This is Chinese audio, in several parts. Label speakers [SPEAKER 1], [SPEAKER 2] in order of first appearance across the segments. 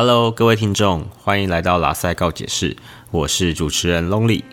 [SPEAKER 1] Hello，各位听众，欢迎来到拉塞告解室，我是主持人 Lonely。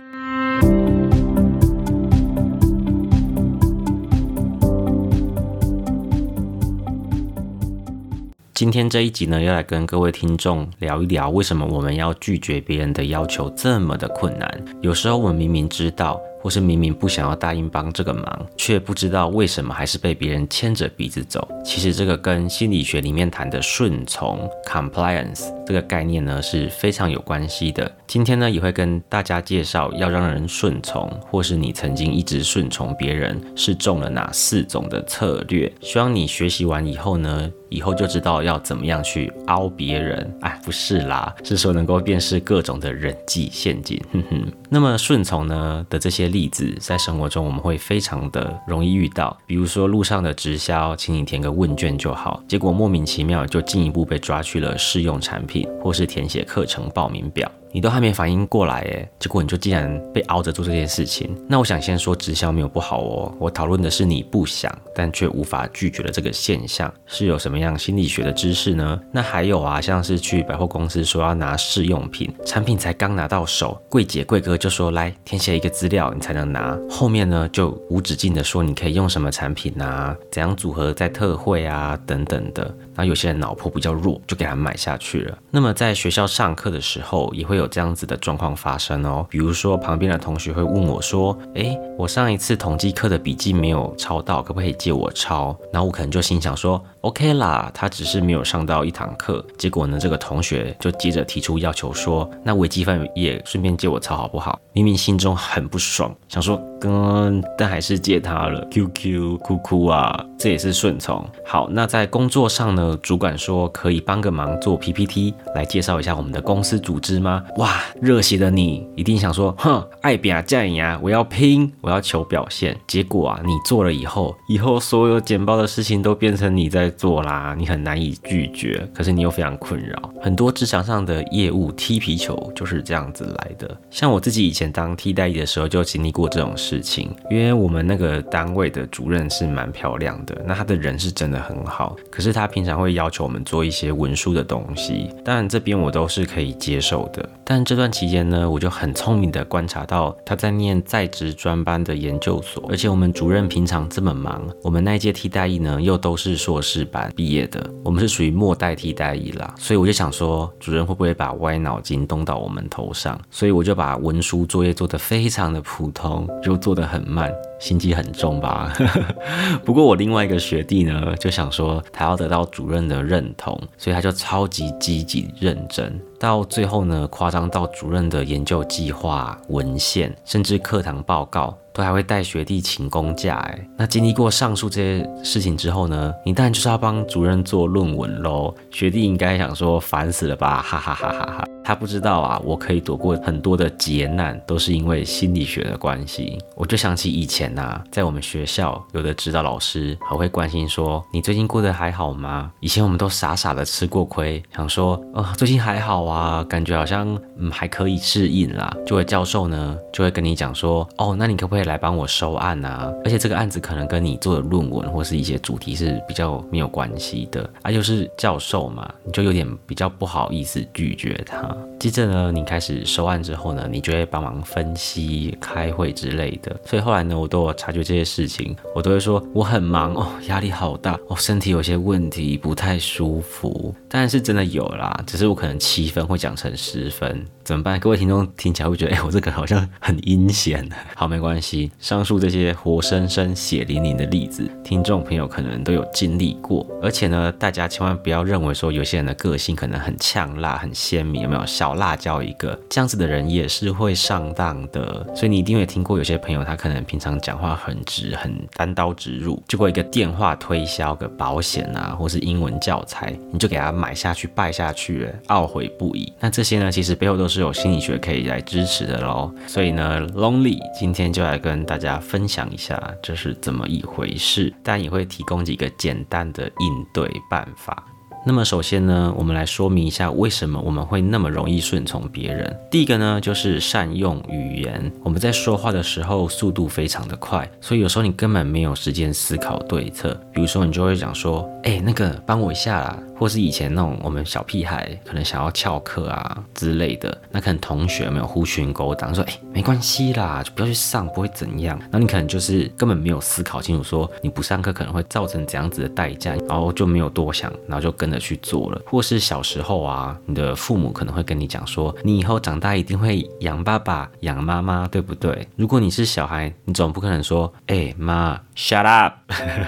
[SPEAKER 1] 今天这一集呢，要来跟各位听众聊一聊，为什么我们要拒绝别人的要求这么的困难？有时候我们明明知道。或是明明不想要答应帮这个忙，却不知道为什么还是被别人牵着鼻子走。其实这个跟心理学里面谈的顺从 （compliance） 这个概念呢是非常有关系的。今天呢也会跟大家介绍，要让人顺从，或是你曾经一直顺从别人，是中了哪四种的策略。希望你学习完以后呢，以后就知道要怎么样去凹别人。哎，不是啦，是说能够辨识各种的人际陷阱。哼哼。那么顺从呢的这些。例子在生活中我们会非常的容易遇到，比如说路上的直销，请你填个问卷就好，结果莫名其妙就进一步被抓去了试用产品，或是填写课程报名表。你都还没反应过来，诶，结果你就竟然被熬着做这件事情。那我想先说直销没有不好哦，我讨论的是你不想但却无法拒绝的这个现象，是有什么样心理学的知识呢？那还有啊，像是去百货公司说要拿试用品，产品才刚拿到手，柜姐柜哥就说来填写一个资料你才能拿，后面呢就无止境的说你可以用什么产品啊，怎样组合在特惠啊等等的。然后有些人脑波比较弱，就给他买下去了。那么在学校上课的时候，也会有这样子的状况发生哦。比如说旁边的同学会问我说：“诶，我上一次统计课的笔记没有抄到，可不可以借我抄？”然后我可能就心想说：“OK 啦，他只是没有上到一堂课。”结果呢，这个同学就接着提出要求说：“那微积分也顺便借我抄好不好？”明明心中很不爽，想说。嗯，但还是借他了。QQ 哭哭啊，这也是顺从。好，那在工作上呢，呃主管说可以帮个忙做 PPT 来介绍一下我们的公司组织吗？哇，热血的你一定想说，哼，爱表战呀，我要拼，我要求表现。结果啊，你做了以后，以后所有简报的事情都变成你在做啦，你很难以拒绝，可是你又非常困扰。很多职场上的业务踢皮球就是这样子来的。像我自己以前当替代役的时候，就经历过这种。事情，因为我们那个单位的主任是蛮漂亮的，那他的人是真的很好，可是他平常会要求我们做一些文书的东西，当然这边我都是可以接受的。但这段期间呢，我就很聪明的观察到他在念在职专班的研究所，而且我们主任平常这么忙，我们那一届替代役呢又都是硕士班毕业的，我们是属于末代替代役啦，所以我就想说，主任会不会把歪脑筋动到我们头上？所以我就把文书作业做得非常的普通，就。做的很慢，心机很重吧？不过我另外一个学弟呢，就想说他要得到主任的认同，所以他就超级积极认真，到最后呢，夸张到主任的研究计划、文献，甚至课堂报告。都还会带学弟请公假哎，那经历过上述这些事情之后呢，你当然就是要帮主任做论文喽。学弟应该想说烦死了吧，哈哈哈哈哈。他不知道啊，我可以躲过很多的劫难，都是因为心理学的关系。我就想起以前呐，在我们学校有的指导老师还会关心说，你最近过得还好吗？以前我们都傻傻的吃过亏，想说，啊，最近还好啊，啊感觉好像嗯还可以适应啦。就会教授呢就会跟你讲说，哦，那你可不可以？来帮我收案啊！而且这个案子可能跟你做的论文或是一些主题是比较没有关系的，啊，又是教授嘛，你就有点比较不好意思拒绝他。接着呢，你开始收案之后呢，你就会帮忙分析、开会之类的。所以后来呢，我都有察觉这些事情，我都会说我很忙哦，压力好大哦，身体有些问题，不太舒服。当然是真的有啦，只是我可能七分会讲成十分，怎么办？各位听众听起来会觉得，哎，我这个好像很阴险。好，没关系。上述这些活生生、血淋淋的例子，听众朋友可能都有经历过。而且呢，大家千万不要认为说有些人的个性可能很呛辣、很鲜明，有没有？小辣椒一个这样子的人也是会上当的。所以你一定会听过有些朋友，他可能平常讲话很直、很单刀直入，结果一个电话推销个保险啊，或是英文教材，你就给他买下去、拜下去，懊悔不那这些呢，其实背后都是有心理学可以来支持的喽。所以呢，Lonely 今天就来。跟大家分享一下这是怎么一回事，但也会提供几个简单的应对办法。那么首先呢，我们来说明一下为什么我们会那么容易顺从别人。第一个呢，就是善用语言。我们在说话的时候速度非常的快，所以有时候你根本没有时间思考对策。比如说，你就会讲说，哎，那个帮我一下啦。或是以前那种我们小屁孩可能想要翘课啊之类的，那可能同学没有呼群勾当说，哎，没关系啦，就不要去上，不会怎样。然后你可能就是根本没有思考清楚，说你不上课可能会造成怎样子的代价，然后就没有多想，然后就跟着去做了。或是小时候啊，你的父母可能会跟你讲说，你以后长大一定会养爸爸、养妈妈，对不对？如果你是小孩，你总不可能说，哎妈，shut up，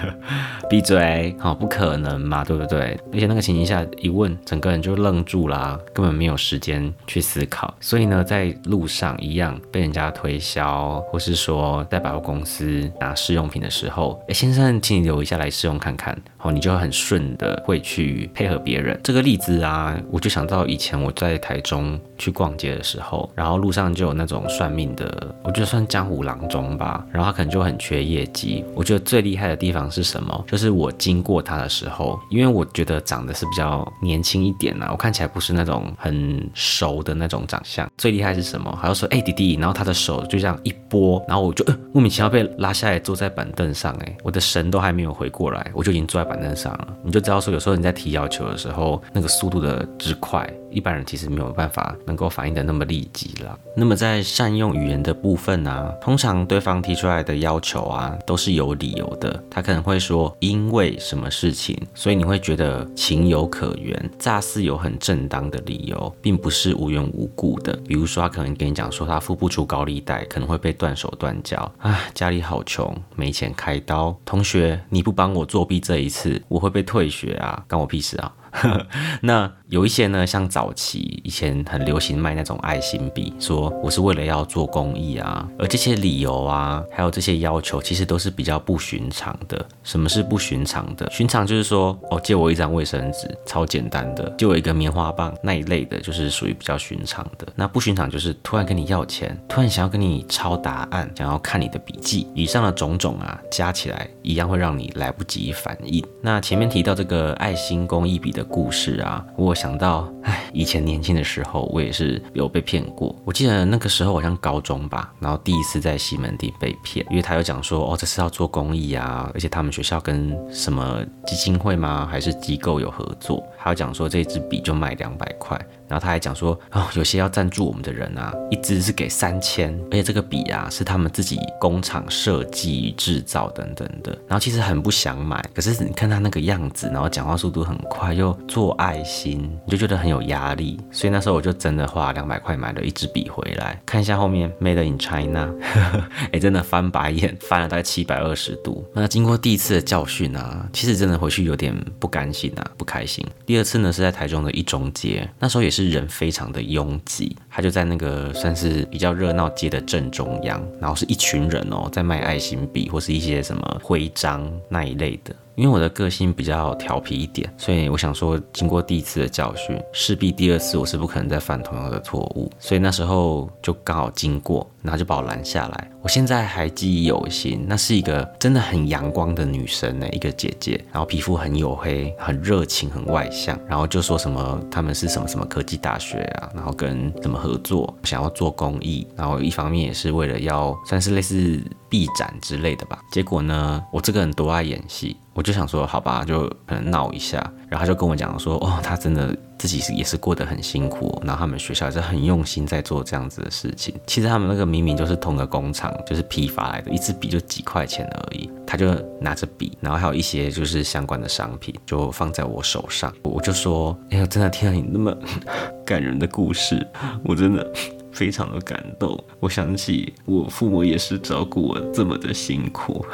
[SPEAKER 1] 闭嘴，好，不可能嘛，对不对？而且那个。情形下一问，整个人就愣住啦，根本没有时间去思考。所以呢，在路上一样被人家推销，或是说在百货公司拿试用品的时候，哎，先生，请你留一下来试用看看。好，你就很顺的会去配合别人。这个例子啊，我就想到以前我在台中去逛街的时候，然后路上就有那种算命的，我觉得算江湖郎中吧，然后他可能就很缺业绩。我觉得最厉害的地方是什么？就是我经过他的时候，因为我觉得长得是比较年轻一点啊，我看起来不是那种很熟的那种长相。最厉害是什么？还要说，哎，弟弟，然后他的手就这样一拨，然后我就莫名其妙被拉下来坐在板凳上，哎，我的神都还没有回过来，我就已经坐在。板凳上了，你就知道说，有时候你在提要求的时候，那个速度的之快。一般人其实没有办法能够反应的那么立即了。那么在善用语言的部分呢，通常对方提出来的要求啊，都是有理由的。他可能会说因为什么事情，所以你会觉得情有可原，乍似有很正当的理由，并不是无缘无故的。比如说他可能跟你讲说他付不出高利贷，可能会被断手断脚，啊，家里好穷，没钱开刀。同学，你不帮我作弊这一次，我会被退学啊，关我屁事是啊 那有一些呢，像早期以前很流行卖那种爱心笔，说我是为了要做公益啊，而这些理由啊，还有这些要求，其实都是比较不寻常的。什么是不寻常的？寻常就是说，哦，借我一张卫生纸，超简单的；借我一个棉花棒，那一类的，就是属于比较寻常的。那不寻常就是突然跟你要钱，突然想要跟你抄答案，想要看你的笔记，以上的种种啊，加起来一样会让你来不及反应。那前面提到这个爱心公益笔的。故事啊，我想到，哎，以前年轻的时候，我也是有被骗过。我记得那个时候好像高中吧，然后第一次在西门町被骗，因为他有讲说，哦，这是要做公益啊，而且他们学校跟什么基金会吗，还是机构有合作，还有讲说这支笔就卖两百块。然后他还讲说，哦，有些要赞助我们的人啊，一支是给三千，而且这个笔啊是他们自己工厂设计制造等等的。然后其实很不想买，可是你看他那个样子，然后讲话速度很快，又做爱心，你就觉得很有压力。所以那时候我就真的花两百块买了一支笔回来，看一下后面 Made in China，哎，真的翻白眼，翻了大概七百二十度。那经过第一次的教训啊，其实真的回去有点不甘心啊，不开心。第二次呢是在台中的一中街，那时候也是。是人非常的拥挤，他就在那个算是比较热闹街的正中央，然后是一群人哦，在卖爱心笔或是一些什么徽章那一类的。因为我的个性比较调皮一点，所以我想说，经过第一次的教训，势必第二次我是不可能再犯同样的错误。所以那时候就刚好经过，然后就把我拦下来。我现在还记忆犹新，那是一个真的很阳光的女生呢，一个姐姐，然后皮肤很黝黑，很热情，很外向，然后就说什么他们是什么什么科技大学啊，然后跟怎么合作，想要做公益，然后一方面也是为了要算是类似。臂展之类的吧，结果呢，我这个人多爱演戏，我就想说，好吧，就可能闹一下，然后他就跟我讲说，哦，他真的自己是也是过得很辛苦，然后他们学校也是很用心在做这样子的事情。其实他们那个明明就是同个工厂，就是批发来的，一支笔就几块钱而已。他就拿着笔，然后还有一些就是相关的商品，就放在我手上，我就说，哎呀，真的听到你那么 感人的故事，我真的。非常的感动，我想起我父母也是照顾我这么的辛苦，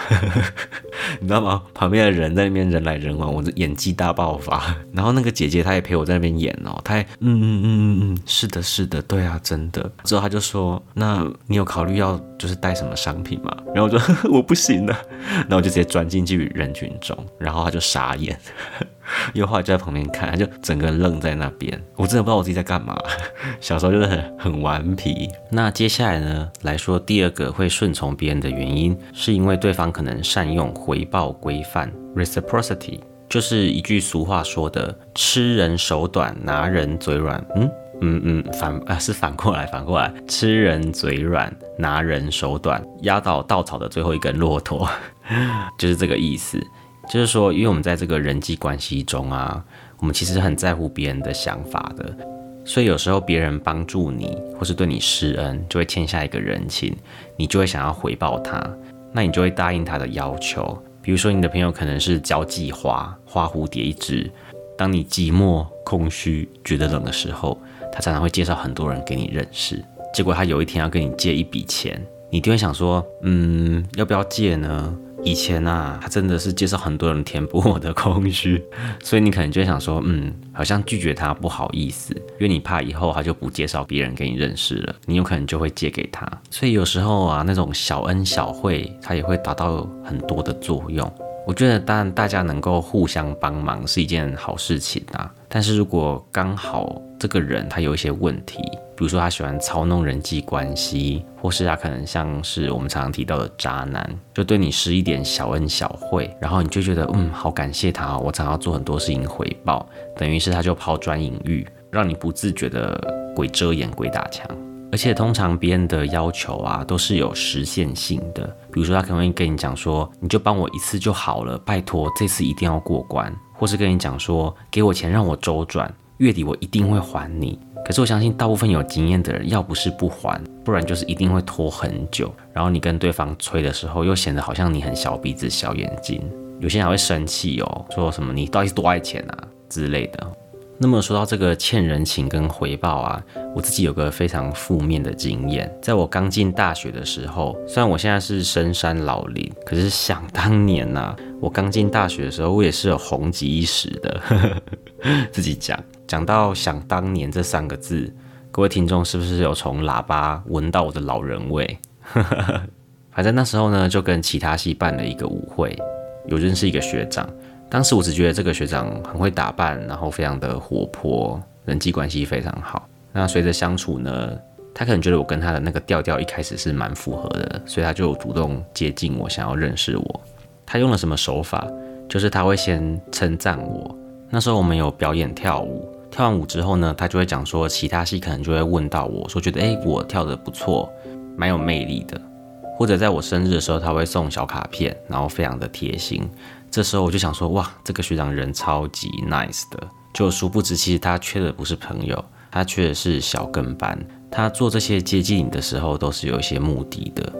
[SPEAKER 1] 你知道吗？旁边的人在那边人来人往，我的演技大爆发。然后那个姐姐她也陪我在那边演哦，她嗯嗯嗯嗯嗯，是的，是的，对啊，真的。之后她就说：“那你有考虑要就是带什么商品吗？”然后我说：“我不行了。”然后我就直接钻进去人群中，然后她就傻眼。有话就在旁边看，他就整个人愣在那边。我真的不知道我自己在干嘛。小时候就是很很顽皮。那接下来呢，来说第二个会顺从别人的原因，是因为对方可能善用回报规范 （reciprocity）。就是一句俗话说的“吃人手短，拿人嘴软”。嗯嗯嗯，反啊是反过来，反过来，吃人嘴软，拿人手短，压倒稻草的最后一根骆驼，就是这个意思。就是说，因为我们在这个人际关系中啊，我们其实很在乎别人的想法的，所以有时候别人帮助你或是对你施恩，就会欠下一个人情，你就会想要回报他，那你就会答应他的要求。比如说，你的朋友可能是交际花，花蝴蝶一只，当你寂寞、空虚、觉得冷的时候，他常常会介绍很多人给你认识。结果他有一天要跟你借一笔钱，你就会想说，嗯，要不要借呢？以前啊，他真的是介绍很多人填补我的空虚，所以你可能就想说，嗯，好像拒绝他不好意思，因为你怕以后他就不介绍别人给你认识了，你有可能就会借给他。所以有时候啊，那种小恩小惠，他也会达到很多的作用。我觉得当然大家能够互相帮忙是一件好事情啊，但是如果刚好这个人他有一些问题，比如说他喜欢操弄人际关系，或是他可能像是我们常常提到的渣男，就对你施一点小恩小惠，然后你就觉得嗯好感谢他，我常要做很多事情回报，等于是他就抛砖引玉，让你不自觉的鬼遮眼鬼打墙。而且通常别人的要求啊，都是有实现性的。比如说，他可能会跟你讲说，你就帮我一次就好了，拜托，这次一定要过关。或是跟你讲说，给我钱让我周转，月底我一定会还你。可是我相信，大部分有经验的人，要不是不还，不然就是一定会拖很久。然后你跟对方催的时候，又显得好像你很小鼻子小眼睛。有些人还会生气哦，说什么你到底是多爱钱啊之类的。那么说到这个欠人情跟回报啊，我自己有个非常负面的经验。在我刚进大学的时候，虽然我现在是深山老林，可是想当年呐，我刚进大学的时候，我也是有红极一时的。自己讲讲到想当年这三个字，各位听众是不是有从喇叭闻到我的老人味？反正那时候呢，就跟其他系办了一个舞会，有认识一个学长。当时我只觉得这个学长很会打扮，然后非常的活泼，人际关系非常好。那随着相处呢，他可能觉得我跟他的那个调调一开始是蛮符合的，所以他就主动接近我，想要认识我。他用了什么手法？就是他会先称赞我。那时候我们有表演跳舞，跳完舞之后呢，他就会讲说，其他戏可能就会问到我说，觉得诶，我跳的不错，蛮有魅力的。或者在我生日的时候，他会送小卡片，然后非常的贴心。这时候我就想说，哇，这个学长人超级 nice 的，就殊不知其实他缺的不是朋友，他缺的是小跟班。他做这些接近你的时候，都是有一些目的的。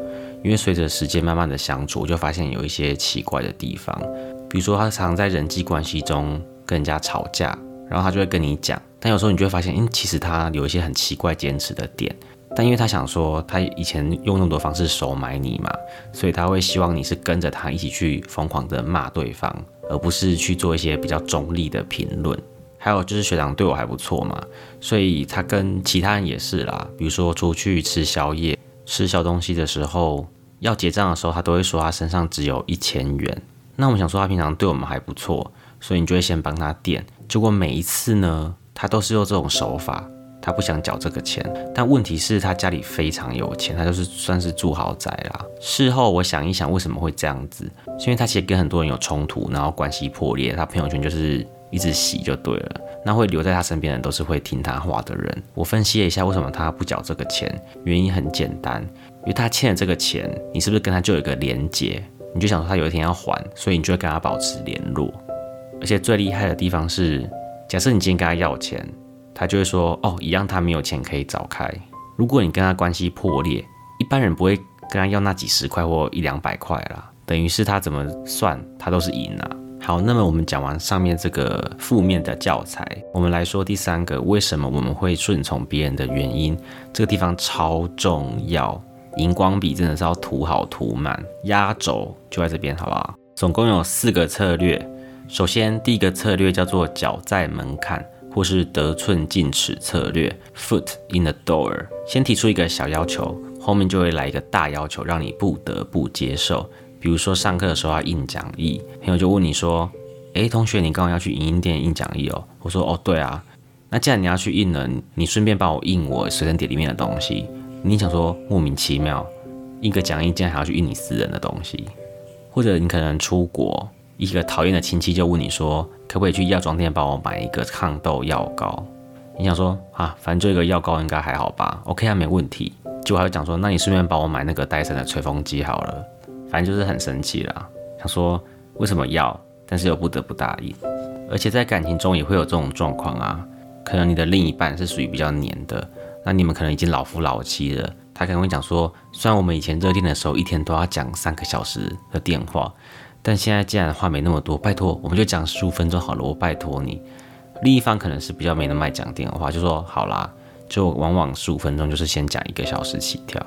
[SPEAKER 1] 因为随着时间慢慢的相处，我就发现有一些奇怪的地方，比如说他常在人际关系中跟人家吵架，然后他就会跟你讲，但有时候你就会发现，嗯，其实他有一些很奇怪坚持的点。但因为他想说，他以前用那么多方式收买你嘛，所以他会希望你是跟着他一起去疯狂的骂对方，而不是去做一些比较中立的评论。还有就是学长对我还不错嘛，所以他跟其他人也是啦，比如说出去吃宵夜、吃小东西的时候，要结账的时候，他都会说他身上只有一千元。那我们想说他平常对我们还不错，所以你就会先帮他垫。结果每一次呢，他都是用这种手法。他不想缴这个钱，但问题是，他家里非常有钱，他就是算是住豪宅啦。事后我想一想，为什么会这样子？是因为他其实跟很多人有冲突，然后关系破裂，他朋友圈就是一直洗就对了。那会留在他身边的人都是会听他话的人。我分析了一下，为什么他不缴这个钱？原因很简单，因为他欠了这个钱，你是不是跟他就有一个连结？你就想说他有一天要还，所以你就会跟他保持联络。而且最厉害的地方是，假设你今天跟他要钱。他就会说哦，一样他没有钱可以找开。如果你跟他关系破裂，一般人不会跟他要那几十块或一两百块啦。等于是他怎么算，他都是赢啊。好，那么我们讲完上面这个负面的教材，我们来说第三个，为什么我们会顺从别人的原因。这个地方超重要，荧光笔真的是要涂好涂满，压轴就在这边，好不好？总共有四个策略。首先，第一个策略叫做脚在门槛。或是得寸进尺策略，foot in the door，先提出一个小要求，后面就会来一个大要求，让你不得不接受。比如说上课的时候要印讲义，朋友就问你说：“诶，同学，你刚刚要去影音店印讲义哦？”我说：“哦，对啊。”那既然你要去印了，你顺便帮我印我随身碟里面的东西。你想说莫名其妙，印个讲义竟然还要去印你私人的东西？或者你可能出国，一个讨厌的亲戚就问你说，可不可以去药妆店帮我买一个抗痘药膏？你想说啊，反正就一个药膏应该还好吧？OK 啊，没问题。就还会讲说，那你顺便帮我买那个戴森的吹风机好了。反正就是很生气啦，想说为什么要，但是又不得不答应。而且在感情中也会有这种状况啊，可能你的另一半是属于比较黏的，那你们可能已经老夫老妻了，他可能会讲说，虽然我们以前热恋的时候一天都要讲三个小时的电话，但现在既然话没那么多，拜托我们就讲十五分钟好了，我拜托你。另一方可能是比较没那么爱讲电话，就说好啦，就往往十五分钟就是先讲一个小时起跳。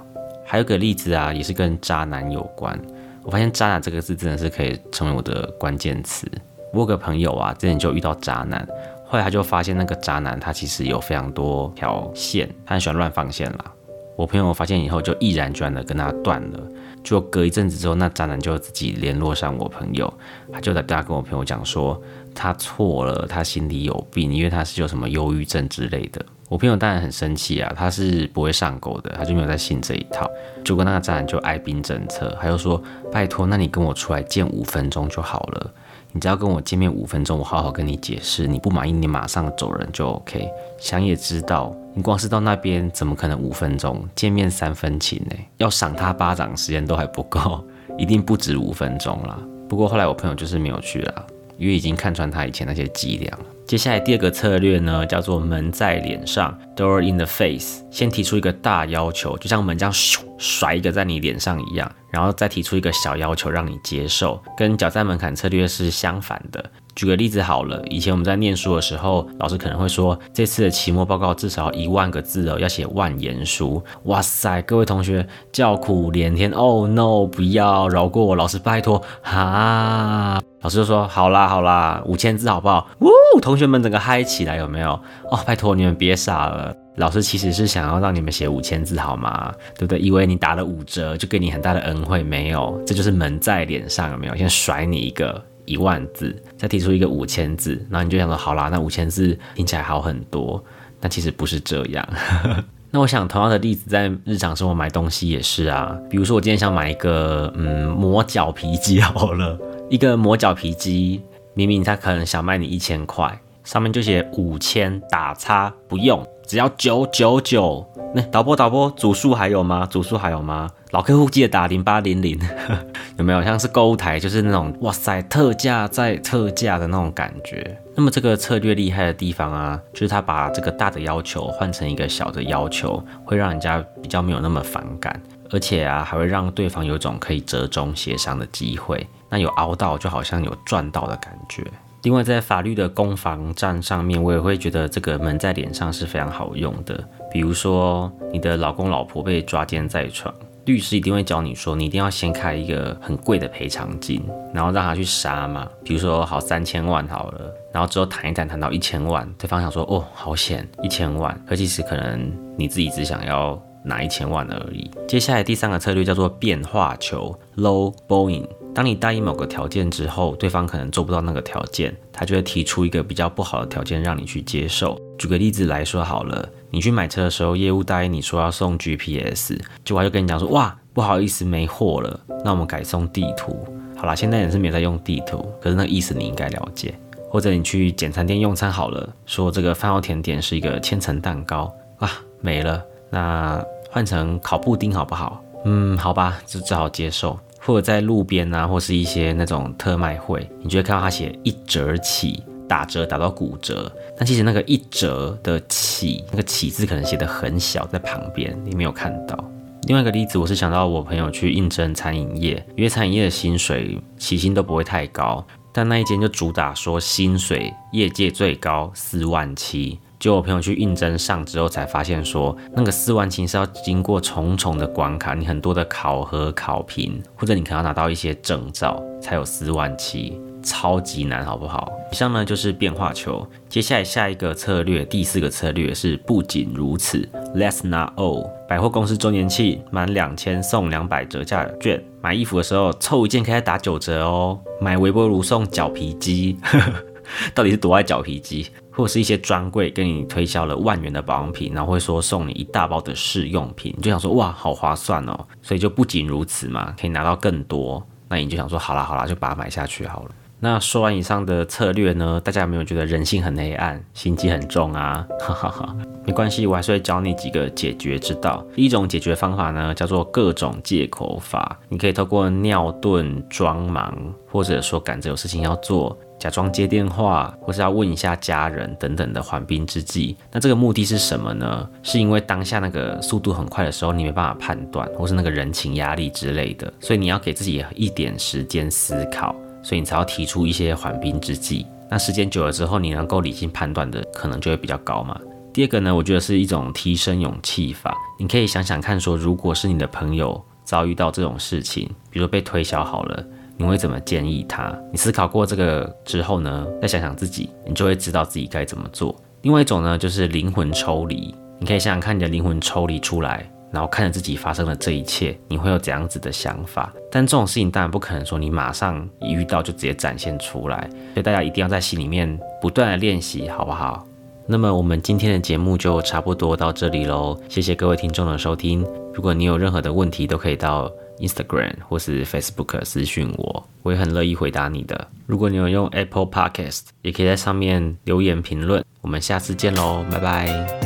[SPEAKER 1] 还有个例子啊，也是跟渣男有关。我发现“渣男”这个字真的是可以成为我的关键词。我有个朋友啊，之前就遇到渣男，后来他就发现那个渣男他其实有非常多条线，他很喜欢乱放线啦。我朋友发现以后就毅然决然的跟他断了。就隔一阵子之后，那渣男就自己联络上我朋友，他就在家跟我朋友讲说。他错了，他心里有病，因为他是有什么忧郁症之类的。我朋友当然很生气啊，他是不会上钩的，他就没有在信这一套。结果那个渣男就爱兵政策，他就说：“拜托，那你跟我出来见五分钟就好了，你只要跟我见面五分钟，我好好跟你解释。你不满意，你马上走人就 OK。想也知道，你光是到那边，怎么可能五分钟见面三分情呢？要赏他巴掌时间都还不够，一定不止五分钟啦。不过后来我朋友就是没有去了。因为已经看穿他以前那些伎俩了。接下来第二个策略呢，叫做门在脸上 （door in the face）。先提出一个大要求，就像门这样咻甩一个在你脸上一样，然后再提出一个小要求让你接受，跟脚在门槛策略是相反的。举个例子好了，以前我们在念书的时候，老师可能会说，这次的期末报告至少一万个字哦，要写万言书。哇塞，各位同学叫苦连天，Oh no，不要饶过我，老师拜托哈。老师就说好啦好啦，五千字好不好？呜，同学们整个嗨起来有没有？哦，拜托你们别傻了，老师其实是想要让你们写五千字好吗？对不对？以为你打了五折就给你很大的恩惠，没有，这就是门在脸上有没有？先甩你一个。一万字，再提出一个五千字，然后你就想说，好啦，那五千字听起来好很多，但其实不是这样。那我想同样的例子在日常生活买东西也是啊，比如说我今天想买一个嗯磨脚皮机好了，一个磨脚皮机，明明他可能想卖你一千块，上面就写五千打叉不用，只要九九九。那导播导播，组数还有吗？组数还有吗？老客户记得打零八零零，有没有像是购物台，就是那种哇塞特价再特价的那种感觉。那么这个策略厉害的地方啊，就是他把这个大的要求换成一个小的要求，会让人家比较没有那么反感，而且啊还会让对方有种可以折中协商的机会。那有熬到就好像有赚到的感觉。另外在法律的攻防战上面，我也会觉得这个门在脸上是非常好用的。比如说你的老公老婆被抓奸在床。律师一定会教你说，你一定要先开一个很贵的赔偿金，然后让他去杀嘛。比如说好三千万好了，然后之后谈一谈谈到一千万，对方想说哦好险一千万，可其实可能你自己只想要拿一千万而已。接下来第三个策略叫做变化球 （low bowing）。当你答应某个条件之后，对方可能做不到那个条件，他就会提出一个比较不好的条件让你去接受。举个例子来说好了，你去买车的时候，业务答应你说要送 GPS，结果就跟你讲说，哇，不好意思，没货了，那我们改送地图。好啦，现在也是没在用地图，可是那意思你应该了解。或者你去简餐店用餐好了，说这个饭后甜点是一个千层蛋糕，啊，没了，那换成烤布丁好不好？嗯，好吧，就只好接受。或者在路边啊，或是一些那种特卖会，你就会看到他写一折起，打折打到骨折。但其实那个一折的起，那个起字可能写的很小，在旁边你没有看到。另外一个例子，我是想到我朋友去应征餐饮业，因为餐饮业的薪水起薪都不会太高，但那一间就主打说薪水业界最高四万七。就我朋友去应征上之后，才发现说那个四万七是要经过重重的关卡，你很多的考核考评，或者你可能要拿到一些证照，才有四万七，超级难，好不好？以上呢就是变化球。接下来下一个策略，第四个策略是不仅如此，Let's not all。百货公司周年庆，满两千送两百折价券，买衣服的时候凑一件可以打九折哦。买微波炉送脚皮机，到底是多爱脚皮机？或者是一些专柜跟你推销了万元的保养品，然后会说送你一大包的试用品，你就想说哇，好划算哦，所以就不仅如此嘛，可以拿到更多，那你就想说好啦好啦，就把它买下去好了。那说完以上的策略呢，大家有没有觉得人性很黑暗，心机很重啊？哈哈哈，没关系，我还是会教你几个解决之道。第一种解决方法呢，叫做各种借口法。你可以透过尿遁、装忙，或者说赶着有事情要做，假装接电话，或是要问一下家人等等的缓兵之计。那这个目的是什么呢？是因为当下那个速度很快的时候，你没办法判断，或是那个人情压力之类的，所以你要给自己一点时间思考。所以你才要提出一些缓兵之计。那时间久了之后，你能够理性判断的可能就会比较高嘛。第二个呢，我觉得是一种提升勇气法。你可以想想看，说如果是你的朋友遭遇到这种事情，比如被推销好了，你会怎么建议他？你思考过这个之后呢，再想想自己，你就会知道自己该怎么做。另外一种呢，就是灵魂抽离。你可以想想看，你的灵魂抽离出来。然后看着自己发生了这一切，你会有怎样子的想法？但这种事情当然不可能说你马上一遇到就直接展现出来，所以大家一定要在心里面不断的练习，好不好？那么我们今天的节目就差不多到这里喽，谢谢各位听众的收听。如果你有任何的问题，都可以到 Instagram 或是 Facebook 私讯我，我也很乐意回答你的。如果你有用 Apple Podcast，也可以在上面留言评论。我们下次见喽，拜拜。